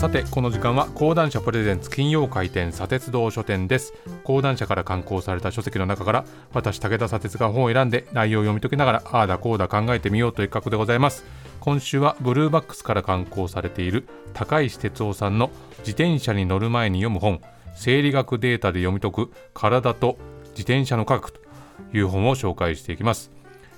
さてこの時間は講談社プレゼンツ金曜回転砂鉄道書店です。講談社から刊行された書籍の中から私武田砂鉄が本を選んで内容を読み解きながらああだこうだ考えてみようという企画でございます。今週はブルーバックスから刊行されている高石哲夫さんの自転車に乗る前に読む本。生理学データで読み解く体と自転車の科学という本を紹介していきます。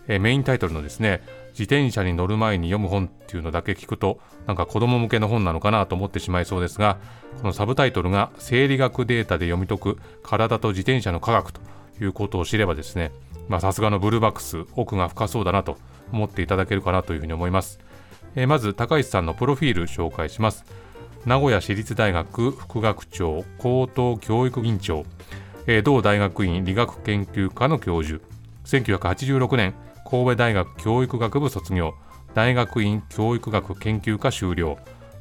えメインタイトルのですね自転車に乗る前に読む本っていうのだけ聞くとなんか子供向けの本なのかなと思ってしまいそうですがこのサブタイトルが生理学データで読み解く体と自転車の科学ということを知ればですねさすがのブルーバックス奥が深そうだなと思っていただけるかなというふうに思います、えー、まず高石さんのプロフィール紹介します。名古屋市立大学副学長高等教育院長、えー、同大学院理学研究科の教授。1986年神戸大学教育学部卒業。大学院教育学研究科修了。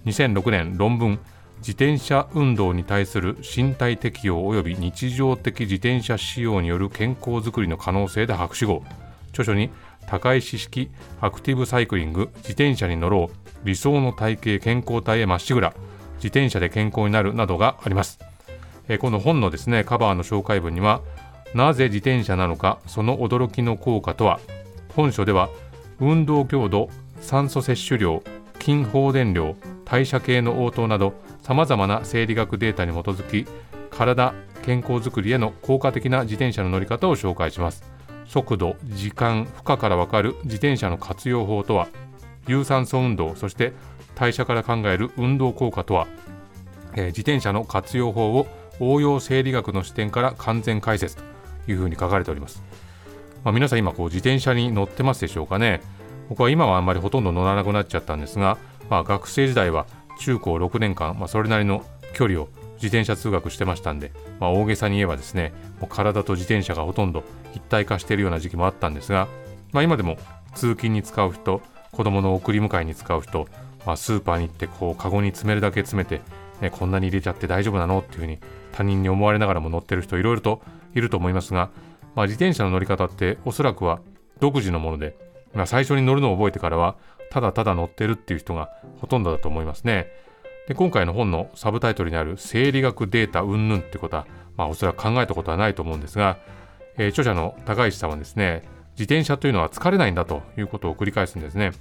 2006年論文。自転車運動に対する身体適応及び日常的自転車使用による健康づくりの可能性で博士号。著書に高い知識アクティブサイクリング自転車に乗ろう。理想の体型健康体へまっしぐら。自転車で健康になるなどがあります、えこの本のですねカバーの紹介文にはなぜ自転車なのかその驚きの効果とは。本書では運動強度酸素摂取量筋放電量代謝系の応答などさまざまな生理学データに基づき体健康づくりへの効果的な自転車の乗り方を紹介します速度時間負荷からわかる自転車の活用法とは有酸素運動そして代謝から考える運動効果とは、えー、自転車の活用法を応用生理学の視点から完全解説というふうに書かれておりますまあ、皆さん今こう自転車に乗ってますでしょうかね。僕は今はあんまりほとんど乗らなくなっちゃったんですが、まあ、学生時代は中高6年間、まあ、それなりの距離を自転車通学してましたんで、まあ、大げさに言えばですねもう体と自転車がほとんど一体化しているような時期もあったんですが、まあ、今でも通勤に使う人子供の送り迎えに使う人、まあ、スーパーに行ってこうカゴに詰めるだけ詰めて、ね、こんなに入れちゃって大丈夫なのっていうふうに他人に思われながらも乗ってる人いろいろといると思いますがまあ、自転車の乗り方っておそらくは独自のもので、まあ、最初に乗るのを覚えてからはただただ乗ってるっていう人がほとんどだと思いますね。で今回の本のサブタイトルにある生理学データ云々ってことは、まあ、おそらく考えたことはないと思うんですが、えー、著者の高石さんはですね自転車というのは疲れないんだということを繰り返すんですね。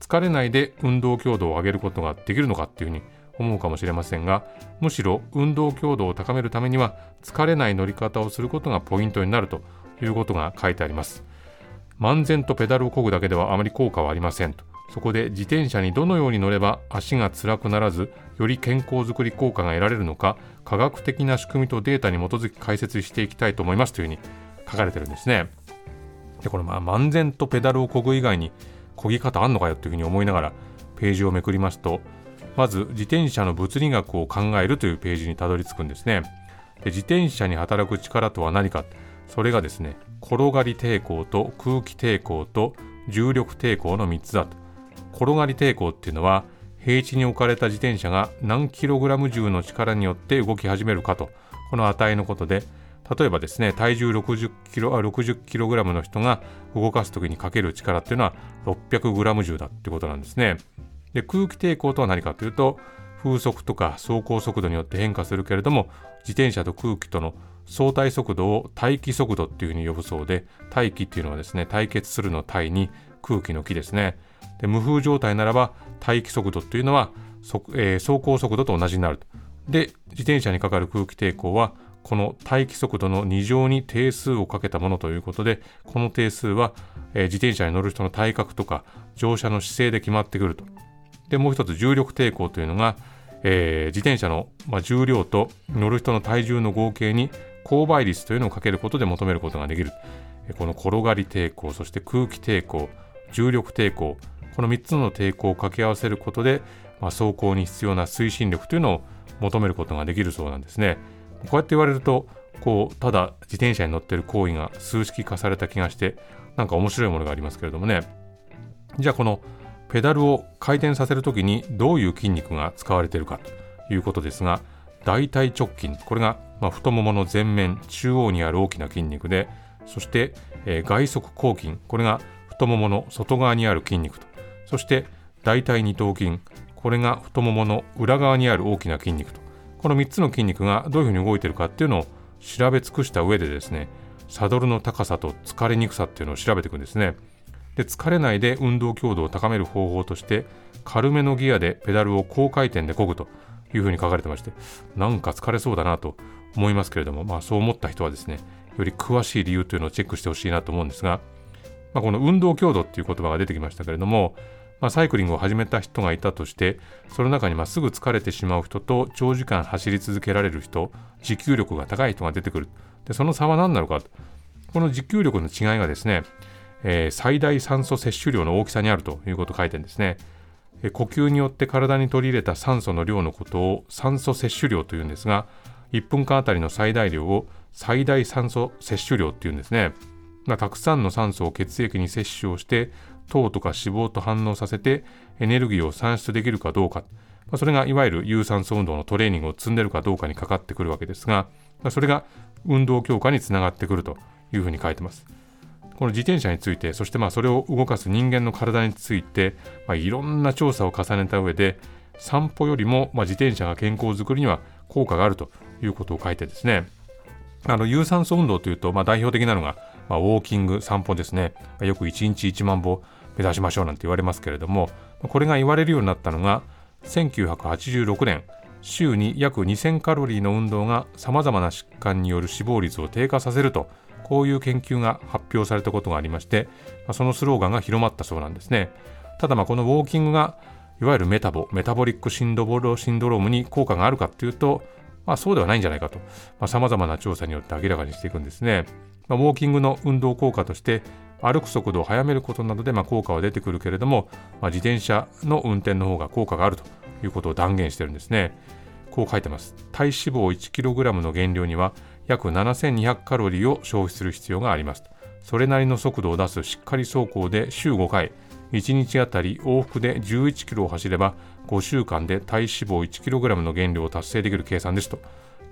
疲れないで運動強度を上げることができるのかっていうふうに思うかもしれませんがむしろ運動強度を高めるためには疲れない乗り方をすることがポイントになるということが書いてあります。漫然とペダルを漕ぐだけではあまり効果はありませんと。そこで自転車にどのように乗れば足が辛くならずより健康づくり効果が得られるのか科学的な仕組みとデータに基づき解説していきたいと思いますというふうに書かれてるんですね。でこのまあ漫然とペダルを漕ぐ以外に漕ぎ方あんのかよというふうに思いながらページをめくりますとまず自転車の物理学を考えるというページにたどり着くんですね。で自転車に働く力とは何か。それがですね転がり抵抗と空気抵抗と重力抵抗の3つだと。転がり抵抗っていうのは平地に置かれた自転車が何キログラム重の力によって動き始めるかと。この値のことで例えばですね体重60キロあ60キログラムの人が動かす時にかける力っていうのは600グラム重だってことなんですね。で空気抵抗とは何かというと風速とか走行速度によって変化するけれども自転車と空気との相対速度を大気速度っていうふうに呼ぶそうで大気っていうのはですね対決するの対に空気の気ですね。で無風状態ならば大気速度っていうのは、えー、走行速度と同じになるで自転車にかかる空気抵抗はこの大気速度の2乗に定数をかけたものということでこの定数は、えー、自転車に乗る人の体格とか乗車の姿勢で決まってくると。でもう一つ重力抵抗というのが、えー、自転車の、まあ、重量と乗る人の体重の合計に勾配率というのをかけることで求めることができる。この転がり抵抗、そして空気抵抗、重力抵抗、この3つの抵抗を掛け合わせることで、まあ、走行に必要な推進力というのを求めることができるそうなんですね。こうやって言われると、こう、ただ自転車に乗ってる行為が数式化された気がして、なんか面白いものがありますけれどもね。じゃあこのペダルを回転させるときにどういう筋肉が使われているかということですが、大腿直筋、これがまあ、太ももの前面中央にある大きな筋肉でそして、えー、外側後筋これが太ももの外側にある筋肉と。そして大腿二頭筋これが太ももの裏側にある大きな筋肉と。この3つの筋肉がどういうふうに動いているかっていうのを調べ尽くした上でですねサドルの高さと疲れにくさっていうのを調べていくんですね。で疲れないで運動強度を高める方法として軽めのギアでペダルを高回転で漕ぐというふうに書かれてましてなんか疲れそうだなと思いますけれども、まあ、そう思った人はですねより詳しい理由というのをチェックしてほしいなと思うんですが、まあ、この運動強度っていう言葉が出てきましたけれども、まあ、サイクリングを始めた人がいたとしてその中にますぐ疲れてしまう人と長時間走り続けられる人持久力が高い人が出てくる。でその差は何なのか。この持久力の違いがですね、えー、最大酸素摂取量の大きさにあるということを書いてるんですね。呼吸によって体に取り入れた酸素の量のことを酸素摂取量というんですが1分間あたりの最大量を最大酸素摂取量っていうんですね、たくさんの酸素を血液に摂取をして糖とか脂肪と反応させてエネルギーを産出できるかどうか、まあ、それがいわゆる有酸素運動のトレーニングを積んでるかどうかにかかってくるわけですが、まあ、それが運動強化につながってくるというふうに書いてます。この自転車についてそしてまあそれを動かす人間の体について、まあ、いろんな調査を重ねた上で散歩よりもま自転車が健康づくりには効果があるということを書いてですね。あの有酸素運動というと、まあ、代表的なのが、まあ、ウォーキング散歩ですね、よく1日1万歩目指しましょうなんて言われますけれどもこれが言われるようになったのが1986年週に約2000カロリーの運動がさまざまな疾患による死亡率を低下させるとこういう研究が発表されたことがありまして、まそのスローガンが広まったそうなんですね。ただまあこのウォーキングがいわゆるメタボメタボリックシンドボロシンドロームに効果があるかというと、まあ、そうではないんじゃないかと。さまざ、まな調査によって明らかにしていくんですね、まあ、ウォーキングの運動効果として歩く速度を速めることなどでま効果は出てくるけれども、まあ、自転車の運転の方が効果があるということを断言してるんですね。こう書いてます。体脂肪 1kg の減量には約7200カロリーを消費する必要がありますそれなりの速度を出すしっかり走行で週5回。1日あたり往復で11キロを走れば5週間で体脂肪 1kg の減量を達成できる計算ですと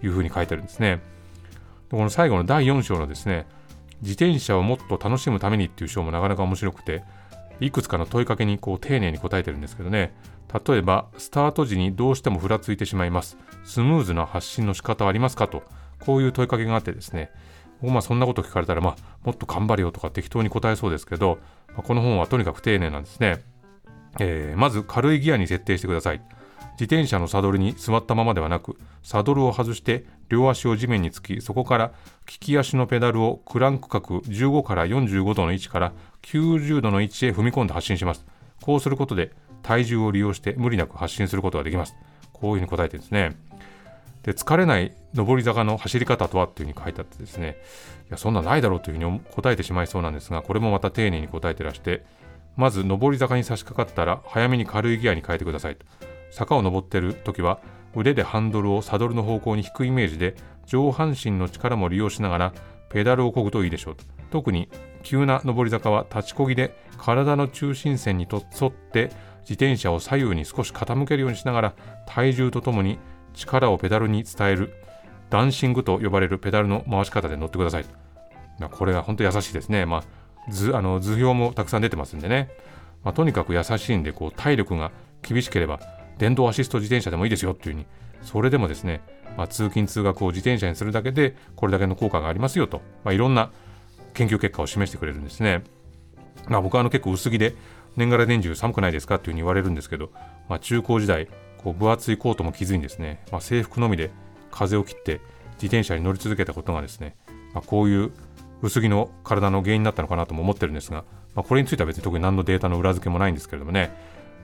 いうふうに書いてあるんですね。この最後の第4章のですね自転車をもっと楽しむためにっていう章もなかなか面白くていくつかの問いかけにこう丁寧に答えてるんですけどね。例えばスタート時にどうしてもふらついてしまいます。スムーズな発進の仕方はありますかとこういう問いかけがあってですね。まあそんなこと聞かれたら、まあ、もっと頑張れよとか適当に答えそうですけど、まあ、この本はとにかく丁寧なんですね、えー、まず軽いギアに設定してください。自転車のサドルに座ったままではなくサドルを外して両足を地面につきそこから利き足のペダルをクランク角15から45度の位置から90度の位置へ踏み込んで発進します。こうすることで体重を利用して無理なく発進することができます。こういうふうに答えてるんですね。で疲れない上り坂の走り方とはっていうふうに書いてあってですねいやそんなないだろうというふうに答えてしまいそうなんですがこれもまた丁寧に答えてらしてまず上り坂に差し掛かったら早めに軽いギアに変えてくださいと。坂を登っている時は腕でハンドルをサドルの方向に引くイメージで上半身の力も利用しながらペダルを漕ぐといいでしょうと。特に急な上り坂は立ちこぎで体の中心線に沿って自転車を左右に少し傾けるようにしながら体重とともに力をペダルに伝えるダンシングと呼ばれるペダルの回し方で乗ってください。まこれは本当優しいですね。まあ、図あの図表もたくさん出てますんでね。まあ、とにかく優しいんでこう体力が厳しければ電動アシスト自転車でもいいですよっていうふうにそれでもですね、まあ、通勤通学を自転車にするだけでこれだけの効果がありますよと、まあ、いろんな研究結果を示してくれるんですね。まあ、僕はあの結構薄着で年がら年中寒くないですかっていうふうに言われるんですけど、まあ、中高時代こう分厚いコートも着ずにですね、まあ、制服のみで風を切って自転車に乗り続けたことがですね、まあ、こういう薄着の体の原因になったのかなとも思ってるんですが、まあ、これについては別に特に何のデータの裏付けもないんですけれどもね、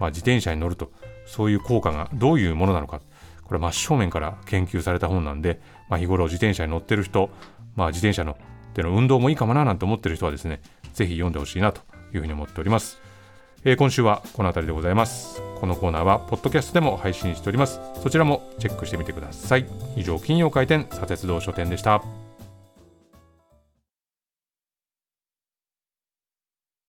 まあ、自転車に乗るとそういう効果がどういうものなのか。これ真正面から研究された本なんで、まあ、日頃自転車に乗ってる人、まあ、自転車のでの運動もいいかもななんて思ってる人はですねぜひ読んでほしいなというふうに思っております。えー、今週はこの辺りでございます。このコーナーはポッドキャストでも配信しております。そちらもチェックしてみてください。以上金曜回転砂鉄道書店でした。